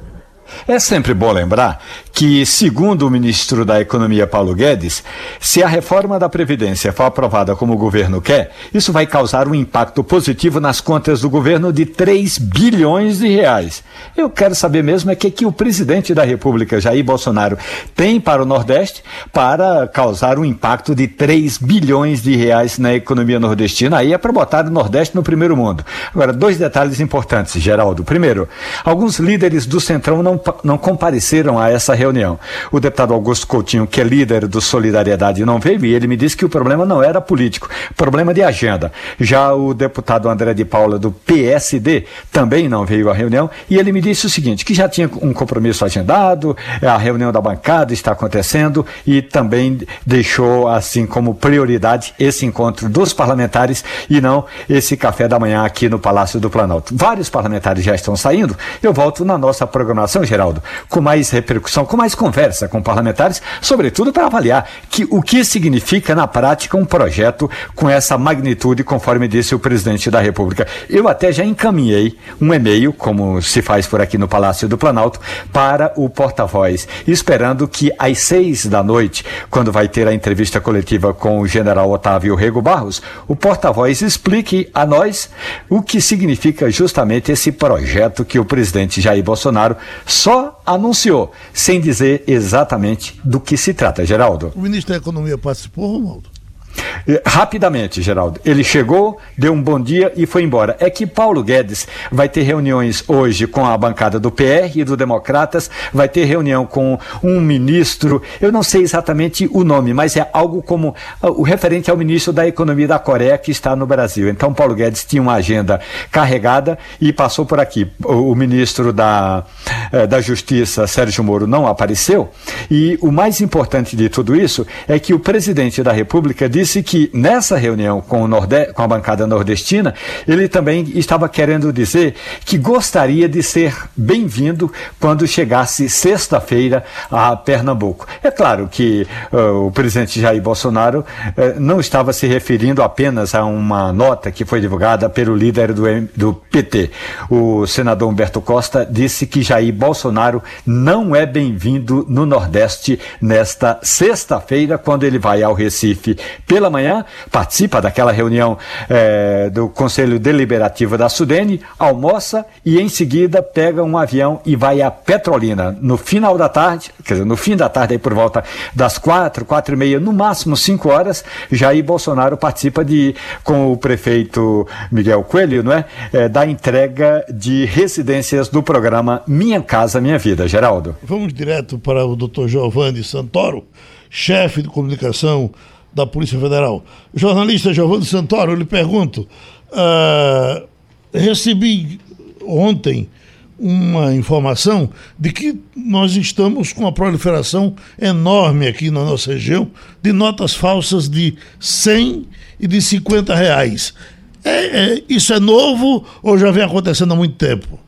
É sempre bom lembrar que, segundo o ministro da Economia Paulo Guedes, se a reforma da Previdência for aprovada como o governo quer, isso vai causar um impacto positivo nas contas do governo de 3 bilhões de reais. Eu quero saber mesmo é que, que o presidente da República, Jair Bolsonaro, tem para o Nordeste para causar um impacto de 3 bilhões de reais na economia nordestina. Aí é para botar o Nordeste no primeiro mundo. Agora, dois detalhes importantes, Geraldo. Primeiro, alguns líderes do Centrão não não, compareceram a essa reunião. O deputado Augusto Coutinho, que é líder do Solidariedade, não veio e ele me disse que o problema não era político, problema de agenda. Já o deputado André de Paula, do PSD, também não veio à reunião e ele me disse o seguinte: que já tinha um compromisso agendado, a reunião da bancada está acontecendo e também deixou assim como prioridade esse encontro dos parlamentares e não esse café da manhã aqui no Palácio do Planalto. Vários parlamentares já estão saindo. Eu volto na nossa programação Geraldo, com mais repercussão, com mais conversa com parlamentares, sobretudo para avaliar que, o que significa na prática um projeto com essa magnitude, conforme disse o presidente da República. Eu até já encaminhei um e-mail, como se faz por aqui no Palácio do Planalto, para o porta-voz, esperando que às seis da noite, quando vai ter a entrevista coletiva com o general Otávio Rego Barros, o porta-voz explique a nós o que significa justamente esse projeto que o presidente Jair Bolsonaro só anunciou, sem dizer exatamente do que se trata, Geraldo. O ministro da Economia participou, Romualdo? Rapidamente, Geraldo. Ele chegou, deu um bom dia e foi embora. É que Paulo Guedes vai ter reuniões hoje com a bancada do PR e do Democratas, vai ter reunião com um ministro, eu não sei exatamente o nome, mas é algo como ah, o referente ao ministro da Economia da Coreia que está no Brasil. Então, Paulo Guedes tinha uma agenda carregada e passou por aqui. O, ministro da, eh, da Justiça, Sérgio Moro, não apareceu. E o mais importante de tudo isso é que o presidente da República disse disse que nessa reunião com, o Norde com a bancada nordestina, ele também estava querendo dizer que gostaria de ser bem-vindo quando chegasse sexta-feira a Pernambuco. É claro que uh, o presidente Jair Bolsonaro uh, não estava se referindo apenas a uma nota que foi divulgada pelo líder do, do PT. O senador Humberto Costa disse que Jair Bolsonaro não é bem-vindo no Nordeste nesta sexta-feira, quando ele vai ao Recife pela manhã, participa daquela reunião é, do Conselho Deliberativo da Sudene, almoça e em seguida pega um avião e vai a Petrolina. No final da tarde, quer dizer, no fim da tarde, aí por volta das quatro, quatro e meia, no máximo cinco horas, Jair Bolsonaro participa de, com o prefeito Miguel Coelho, não é? é da entrega de residências do programa Minha Casa Minha Vida. Geraldo. Vamos direto para o doutor Giovanni Santoro chefe de comunicação da Polícia Federal. Jornalista Giovanni Santoro, eu lhe pergunto, ah, recebi ontem uma informação de que nós estamos com uma proliferação enorme aqui na nossa região de notas falsas de 100 e de 50 reais. É, é, isso é novo ou já vem acontecendo há muito tempo?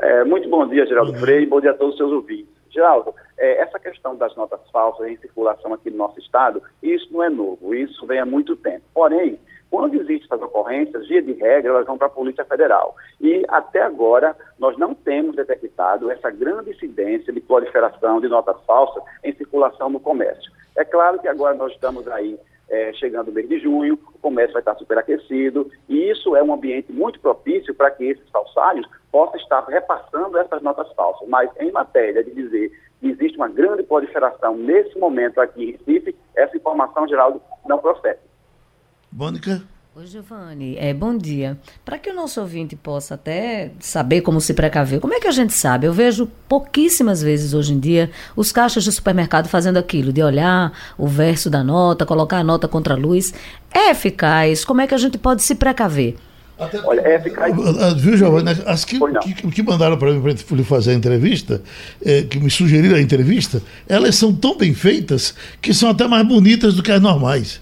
É, muito bom dia, Geraldo Freire, bom dia a todos os seus ouvintes. Geraldo, é, essa questão das notas falsas em circulação aqui no nosso estado, isso não é novo, isso vem há muito tempo. Porém, quando existem essas ocorrências, via de regra, elas vão para a Polícia Federal. E até agora, nós não temos detectado essa grande incidência de proliferação de notas falsas em circulação no comércio. É claro que agora nós estamos aí é, chegando o mês de junho, o comércio vai estar superaquecido, e isso é um ambiente muito propício para que esses falsários possam estar repassando essas notas falsas. Mas em matéria de dizer existe uma grande proliferação nesse momento aqui em Recife, essa informação, Geraldo, não procede. Mônica? Oi, Giovanni. É, bom dia. Para que o nosso ouvinte possa até saber como se precaver, como é que a gente sabe? Eu vejo pouquíssimas vezes hoje em dia os caixas de supermercado fazendo aquilo, de olhar o verso da nota, colocar a nota contra a luz. É eficaz? Como é que a gente pode se precaver? Até... Olha, é eficaz. Ah, viu, Giovanni? As que, que, que, mandaram para mim para lhe fazer a entrevista, é, que me sugeriram a entrevista, elas são tão bem feitas que são até mais bonitas do que as normais.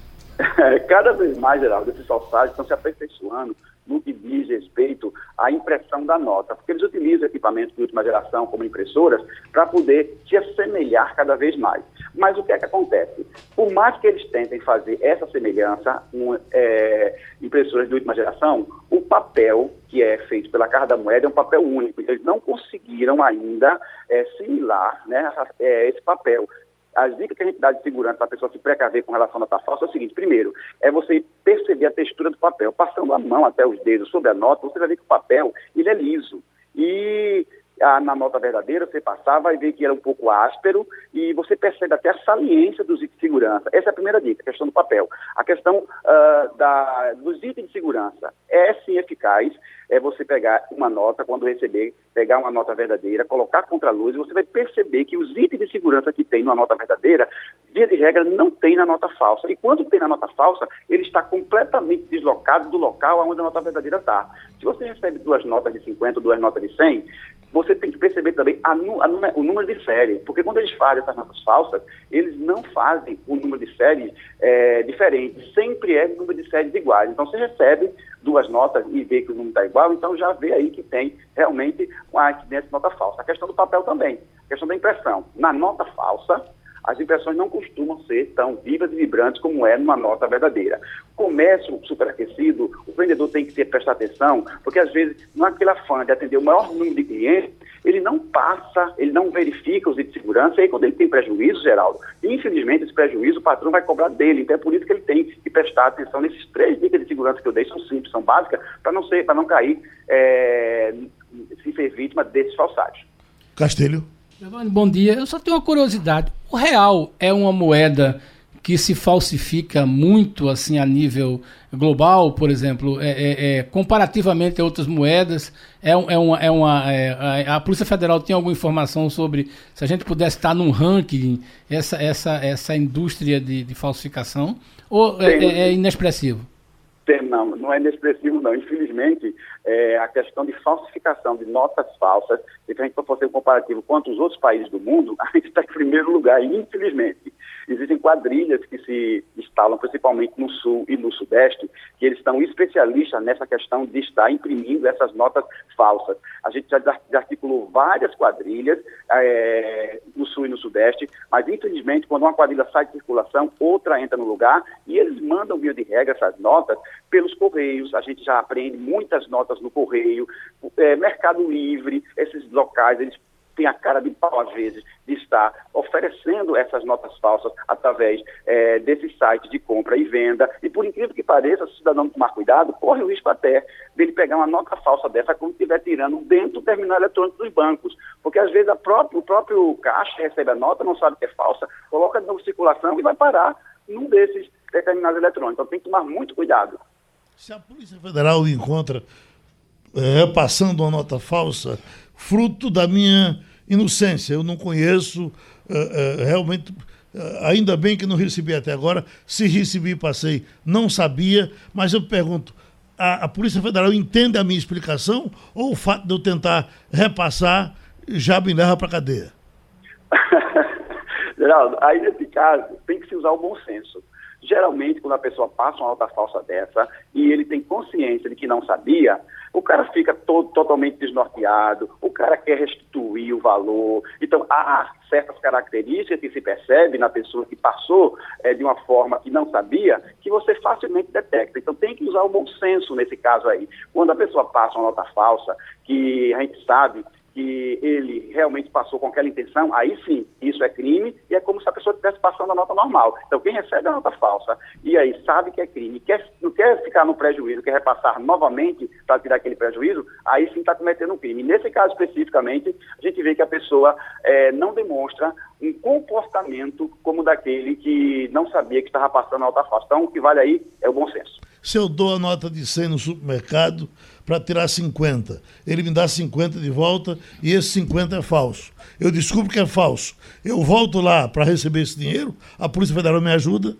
Cada vez mais, Geraldo, esses falsários estão se aperfeiçoando no que diz respeito à impressão da nota, porque eles utilizam equipamentos de última geração, como impressoras, para poder se assemelhar cada vez mais. Mas o que é que acontece? Por mais que eles tentem fazer essa semelhança com é, impressoras de última geração, o papel que é feito pela Casa da Moeda é um papel único. Eles não conseguiram ainda é, similar né, é, esse papel as dicas que a gente dá de segurança para a pessoa se precaver com relação à nota falsa é o seguinte: primeiro, é você perceber a textura do papel. Passando a mão até os dedos sobre a nota, você vai ver que o papel ele é liso. E na nota verdadeira, você passar, vai ver que era um pouco áspero e você percebe até a saliência dos itens de segurança. Essa é a primeira dica, a questão do papel. A questão uh, da, dos itens de segurança é sim eficaz, é você pegar uma nota, quando receber, pegar uma nota verdadeira, colocar contra a luz e você vai perceber que os itens de segurança que tem numa nota verdadeira, via de regra, não tem na nota falsa. E quando tem na nota falsa, ele está completamente deslocado do local onde a nota verdadeira está. Se você recebe duas notas de 50, duas notas de 100, você tem que perceber também a, a, o número de série, porque quando eles fazem essas notas falsas, eles não fazem o número de série é, diferente, sempre é número de séries iguais. Então você recebe duas notas e vê que o número está igual, então já vê aí que tem realmente uma incidência de nota falsa. A questão do papel também, a questão da impressão. Na nota falsa, as impressões não costumam ser tão vivas e vibrantes como é numa nota verdadeira. Comércio superaquecido, o vendedor tem que ter, prestar atenção, porque às vezes, naquele afã de atender o maior número de clientes, ele não passa, ele não verifica os itens de segurança, e aí quando ele tem prejuízo, Geraldo, infelizmente esse prejuízo o patrão vai cobrar dele, então é por isso que ele tem que prestar atenção nesses três dicas de segurança que eu dei, são simples, são básicas, para não ser, para não cair, é, se ser vítima desses falsários. Castelho. Giovanni, bom dia. Eu só tenho uma curiosidade. O real é uma moeda que se falsifica muito assim a nível global, por exemplo, é, é, é comparativamente a outras moedas, é, é uma, é uma é, a Polícia Federal tem alguma informação sobre se a gente pudesse estar num ranking essa essa essa indústria de, de falsificação ou é, inexpressivo? Não, não é inexpressivo, não. Infelizmente, é, a questão de falsificação de notas falsas, se a gente for fazer um comparativo com os outros países do mundo, a gente está em primeiro lugar, infelizmente. Existem quadrilhas que se instalam principalmente no sul e no sudeste, que eles são especialistas nessa questão de estar imprimindo essas notas falsas. A gente já articulou várias quadrilhas é, no sul e no sudeste, mas infelizmente quando uma quadrilha sai de circulação, outra entra no lugar e eles mandam, via de regra, essas notas pelos correios. A gente já aprende muitas notas no correio, é, Mercado Livre, esses locais, eles tem a cara de pau, às vezes, de estar oferecendo essas notas falsas através é, sites de compra e venda. E por incrível que pareça, se o cidadão tomar cuidado, corre o risco até dele pegar uma nota falsa dessa quando estiver tirando dentro do terminal eletrônico dos bancos. Porque às vezes própria, o próprio caixa recebe a nota, não sabe que é falsa, coloca de novo circulação e vai parar num desses terminais eletrônicos. Então tem que tomar muito cuidado. Se a Polícia Federal encontra é, passando uma nota falsa, fruto da minha inocência. Eu não conheço uh, uh, realmente eh, ainda bem que não recebi até agora. Se recebi, passei, não sabia, mas eu pergunto. A, a Polícia Federal entende a minha explicação ou o fato de eu tentar repassar já me leva para cadeia? Geraldo, aí nesse caso tem que se usar o bom senso. Geralmente, quando a pessoa passa uma nota falsa dessa e ele tem consciência de que não sabia, o cara fica todo, totalmente desnorteado, o cara quer restituir o valor. Então, há certas características que se percebe na pessoa que passou é, de uma forma que não sabia, que você facilmente detecta. Então, tem que usar o bom senso nesse caso aí. Quando a pessoa passa uma nota falsa, que a gente sabe que ele realmente passou com aquela intenção, aí sim, isso é crime e é como se a pessoa estivesse passando a nota normal. Então, quem recebe a nota falsa e aí sabe que é crime, quer, não quer ficar no prejuízo, quer repassar novamente para tirar aquele prejuízo, aí sim está cometendo um crime. Nesse caso especificamente, a gente vê que a pessoa é, não demonstra um comportamento como daquele que não sabia que estava passando a nota falsa. Então, o que vale aí é o bom senso. Se eu dou a nota de 100 no supermercado, para tirar 50. Ele me dá 50 de volta e esse 50 é falso. Eu descubro que é falso. Eu volto lá para receber esse dinheiro, a Polícia Federal me ajuda.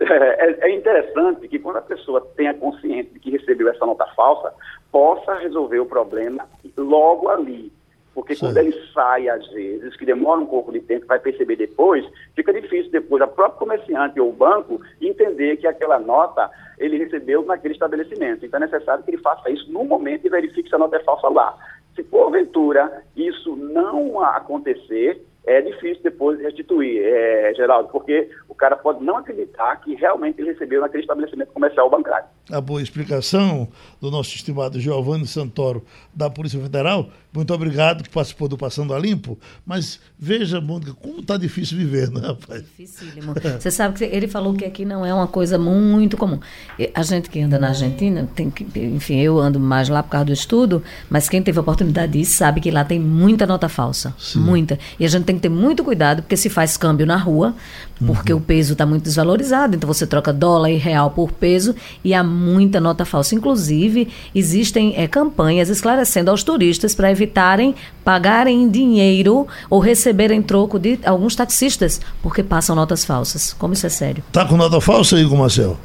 É, é, interessante que quando a pessoa tenha consciência de que recebeu essa nota falsa, possa resolver o problema logo ali. Porque Sim. quando ele sai, às vezes, que demora um pouco de tempo, vai perceber depois, fica difícil depois a própria comerciante ou o banco entender que aquela nota ele recebeu naquele estabelecimento. Então é necessário que ele faça isso no momento e verifique se a nota é falsa lá. Se porventura isso não acontecer, é difícil depois restituir, é, Geraldo, porque o cara pode não acreditar que realmente ele recebeu naquele estabelecimento comercial bancário. A boa explicação do nosso estimado Giovanni Santoro, da Polícia Federal. Muito obrigado que participou do Passando a Limpo. Mas veja, Mônica, como está difícil viver, né, rapaz? Dificílimo. Você sabe que ele falou que aqui não é uma coisa muito comum. A gente que anda na Argentina, tem que, enfim, eu ando mais lá por causa do estudo, mas quem teve a oportunidade disso sabe que lá tem muita nota falsa. Sim. Muita. E a gente tem que ter muito cuidado, porque se faz câmbio na rua, porque uhum. o peso está muito desvalorizado, então você troca dólar e real por peso e há muita nota falsa. Inclusive, existem é, campanhas esclarecendo aos turistas para evitarem pagarem dinheiro ou receberem troco de alguns taxistas, porque passam notas falsas. Como isso é sério? Tá com nota falsa, Igor Marcel?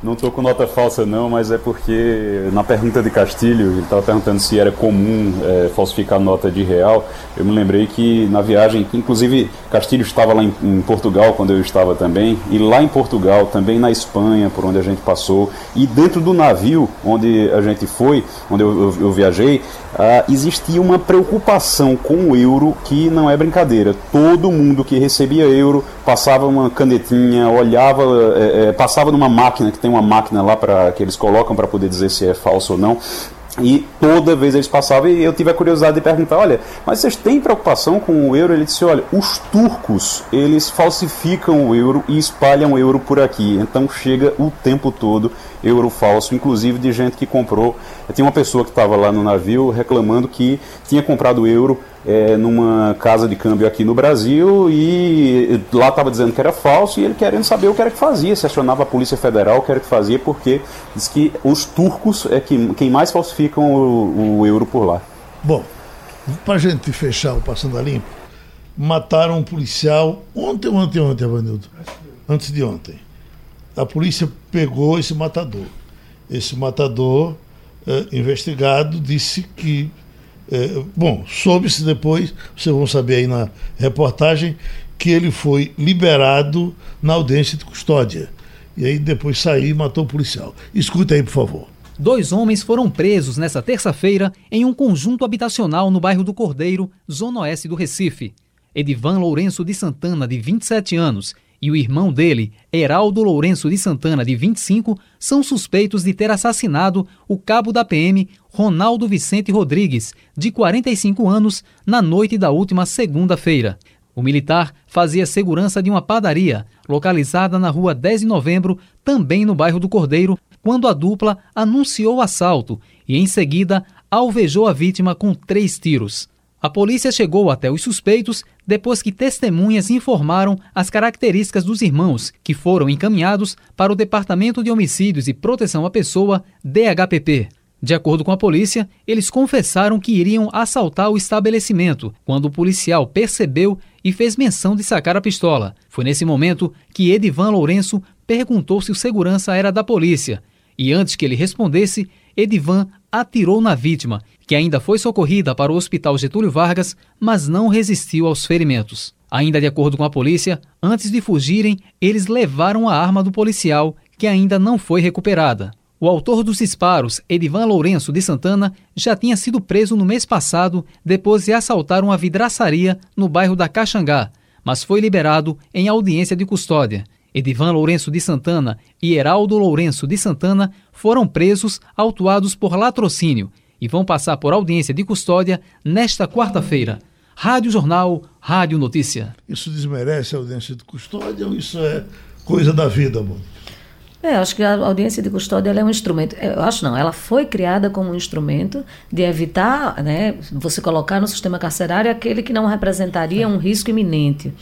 Não estou com nota falsa não, mas é porque na pergunta de Castilho, ele estava perguntando se era comum é, falsificar nota de real. Eu me lembrei que na viagem, inclusive Castilho estava lá em, em, Portugal quando eu estava também, e lá em Portugal, também na Espanha, por onde a gente passou, e dentro do navio onde a gente foi, onde eu, eu, eu viajei, ah, existia uma preocupação com o euro que não é brincadeira. Todo mundo que recebia euro passava uma canetinha, olhava, é, é, passava numa máquina que tem uma máquina lá para que eles colocam para poder dizer se é falso ou não. E toda vez eles passavam e eu tive a curiosidade de perguntar, olha, mas vocês têm preocupação com o euro? Ele disse, olha, os turcos, eles falsificam o euro e espalham o euro por aqui. Então chega o tempo todo euro falso, inclusive de gente que comprou. Tem uma pessoa que estava lá no navio reclamando que tinha comprado euro é, numa casa de câmbio aqui no Brasil e lá estava dizendo que era falso e ele querendo saber o que era que fazia, se acionava a Polícia Federal o que era que fazia, porque diz que os turcos é que, quem mais falsificam o, o euro por lá. Bom, para gente fechar o Passando a Limpo, mataram um policial ontem, ontem, ontem, Avanildo? Antes de ontem. A polícia pegou esse matador. Esse matador, eh, investigado, disse que é, bom, soube-se depois, vocês vão saber aí na reportagem, que ele foi liberado na audiência de custódia. E aí depois saiu e matou o policial. Escuta aí, por favor. Dois homens foram presos nesta terça-feira em um conjunto habitacional no bairro do Cordeiro, zona oeste do Recife. Edivan Lourenço de Santana, de 27 anos, e o irmão dele, Heraldo Lourenço de Santana, de 25, são suspeitos de ter assassinado o cabo da PM, Ronaldo Vicente Rodrigues, de 45 anos, na noite da última segunda-feira. O militar fazia segurança de uma padaria, localizada na rua 10 de novembro, também no bairro do Cordeiro, quando a dupla anunciou o assalto e, em seguida, alvejou a vítima com três tiros. A polícia chegou até os suspeitos depois que testemunhas informaram as características dos irmãos, que foram encaminhados para o Departamento de Homicídios e Proteção à Pessoa, DHPP. De acordo com a polícia, eles confessaram que iriam assaltar o estabelecimento quando o policial percebeu e fez menção de sacar a pistola. Foi nesse momento que Edivan Lourenço perguntou se o segurança era da polícia. E antes que ele respondesse, Edivan atirou na vítima, que ainda foi socorrida para o Hospital Getúlio Vargas, mas não resistiu aos ferimentos. Ainda de acordo com a polícia, antes de fugirem, eles levaram a arma do policial, que ainda não foi recuperada. O autor dos disparos, Edivan Lourenço de Santana, já tinha sido preso no mês passado depois de assaltar uma vidraçaria no bairro da Caxangá, mas foi liberado em audiência de custódia. Edivan Lourenço de Santana e Heraldo Lourenço de Santana foram presos, autuados por latrocínio e vão passar por audiência de custódia nesta quarta-feira. Rádio Jornal, Rádio Notícia. Isso desmerece a audiência de custódia ou isso é coisa da vida, mano? É, acho que a audiência de custódia é um instrumento. Eu acho não, ela foi criada como um instrumento de evitar, né, você colocar no sistema carcerário aquele que não representaria um risco iminente.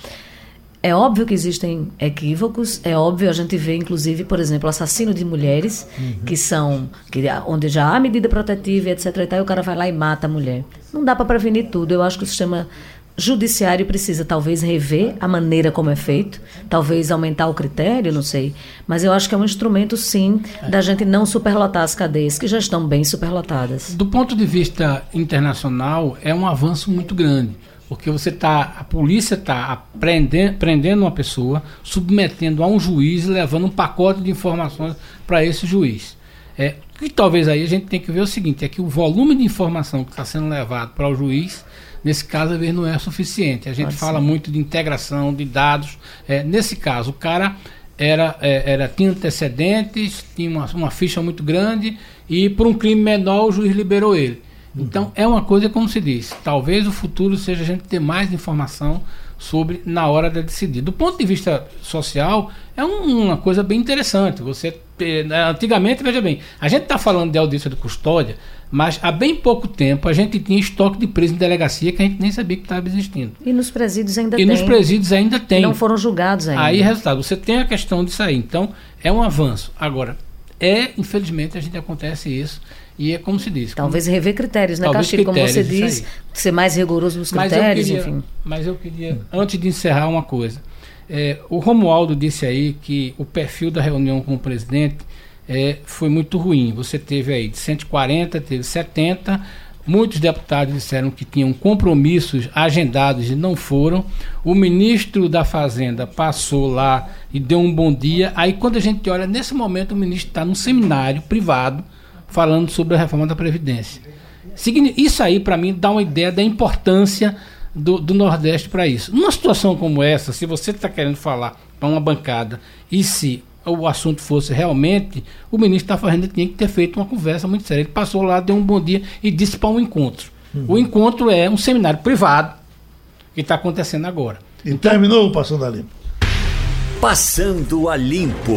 É óbvio que existem equívocos, é óbvio, a gente vê, inclusive, por exemplo, assassino de mulheres, uhum. que são. Que, onde já há medida protetiva, etc. E, tal, e o cara vai lá e mata a mulher. Não dá para prevenir tudo. Eu acho que o sistema judiciário precisa talvez rever a maneira como é feito, talvez aumentar o critério, não sei. Mas eu acho que é um instrumento, sim, da gente não superlotar as cadeias, que já estão bem superlotadas. Do ponto de vista internacional, é um avanço muito grande. Porque você tá, a polícia está prendendo, prendendo uma pessoa, submetendo a um juiz levando um pacote de informações para esse juiz. É, e talvez aí a gente tem que ver o seguinte, é que o volume de informação que está sendo levado para o juiz Nesse caso, às vezes, não é suficiente. A gente Pode fala ser. muito de integração de dados. É, nesse caso, o cara era, é, era, tinha antecedentes, tinha uma, uma ficha muito grande e por um crime menor o juiz liberou ele. Então é uma coisa como se diz, talvez o futuro seja a gente ter mais informação sobre na hora de decidir. Do ponto de vista social, é um, uma coisa bem interessante. Você né, antigamente, veja bem, a gente está falando de audiência de custódia, mas há bem pouco tempo a gente tinha estoque de preso em delegacia que a gente nem sabia que estava existindo. E nos presídios ainda e tem. E nos presídios ainda tem. Não foram julgados ainda. Aí, resultado, você tem a questão disso aí. Então, é um avanço. Agora, é, infelizmente, a gente acontece isso. E é como se diz. Talvez como, rever critérios, né, Castilho? Como você diz, ser mais rigoroso nos critérios, mas queria, enfim. Mas eu queria, antes de encerrar, uma coisa. É, o Romualdo disse aí que o perfil da reunião com o presidente é, foi muito ruim. Você teve aí de 140, teve 70. Muitos deputados disseram que tinham compromissos agendados e não foram. O ministro da Fazenda passou lá e deu um bom dia. Aí, quando a gente olha, nesse momento, o ministro está num seminário privado falando sobre a reforma da Previdência. Isso aí, para mim, dá uma ideia da importância do, do Nordeste para isso. Numa situação como essa, se você está querendo falar para uma bancada e se o assunto fosse realmente, o ministro da Fazenda tinha que ter feito uma conversa muito séria. Ele passou lá, deu um bom dia e disse para um encontro. Uhum. O encontro é um seminário privado que está acontecendo agora. E então, terminou o Passando a Limpo. Passando a Limpo.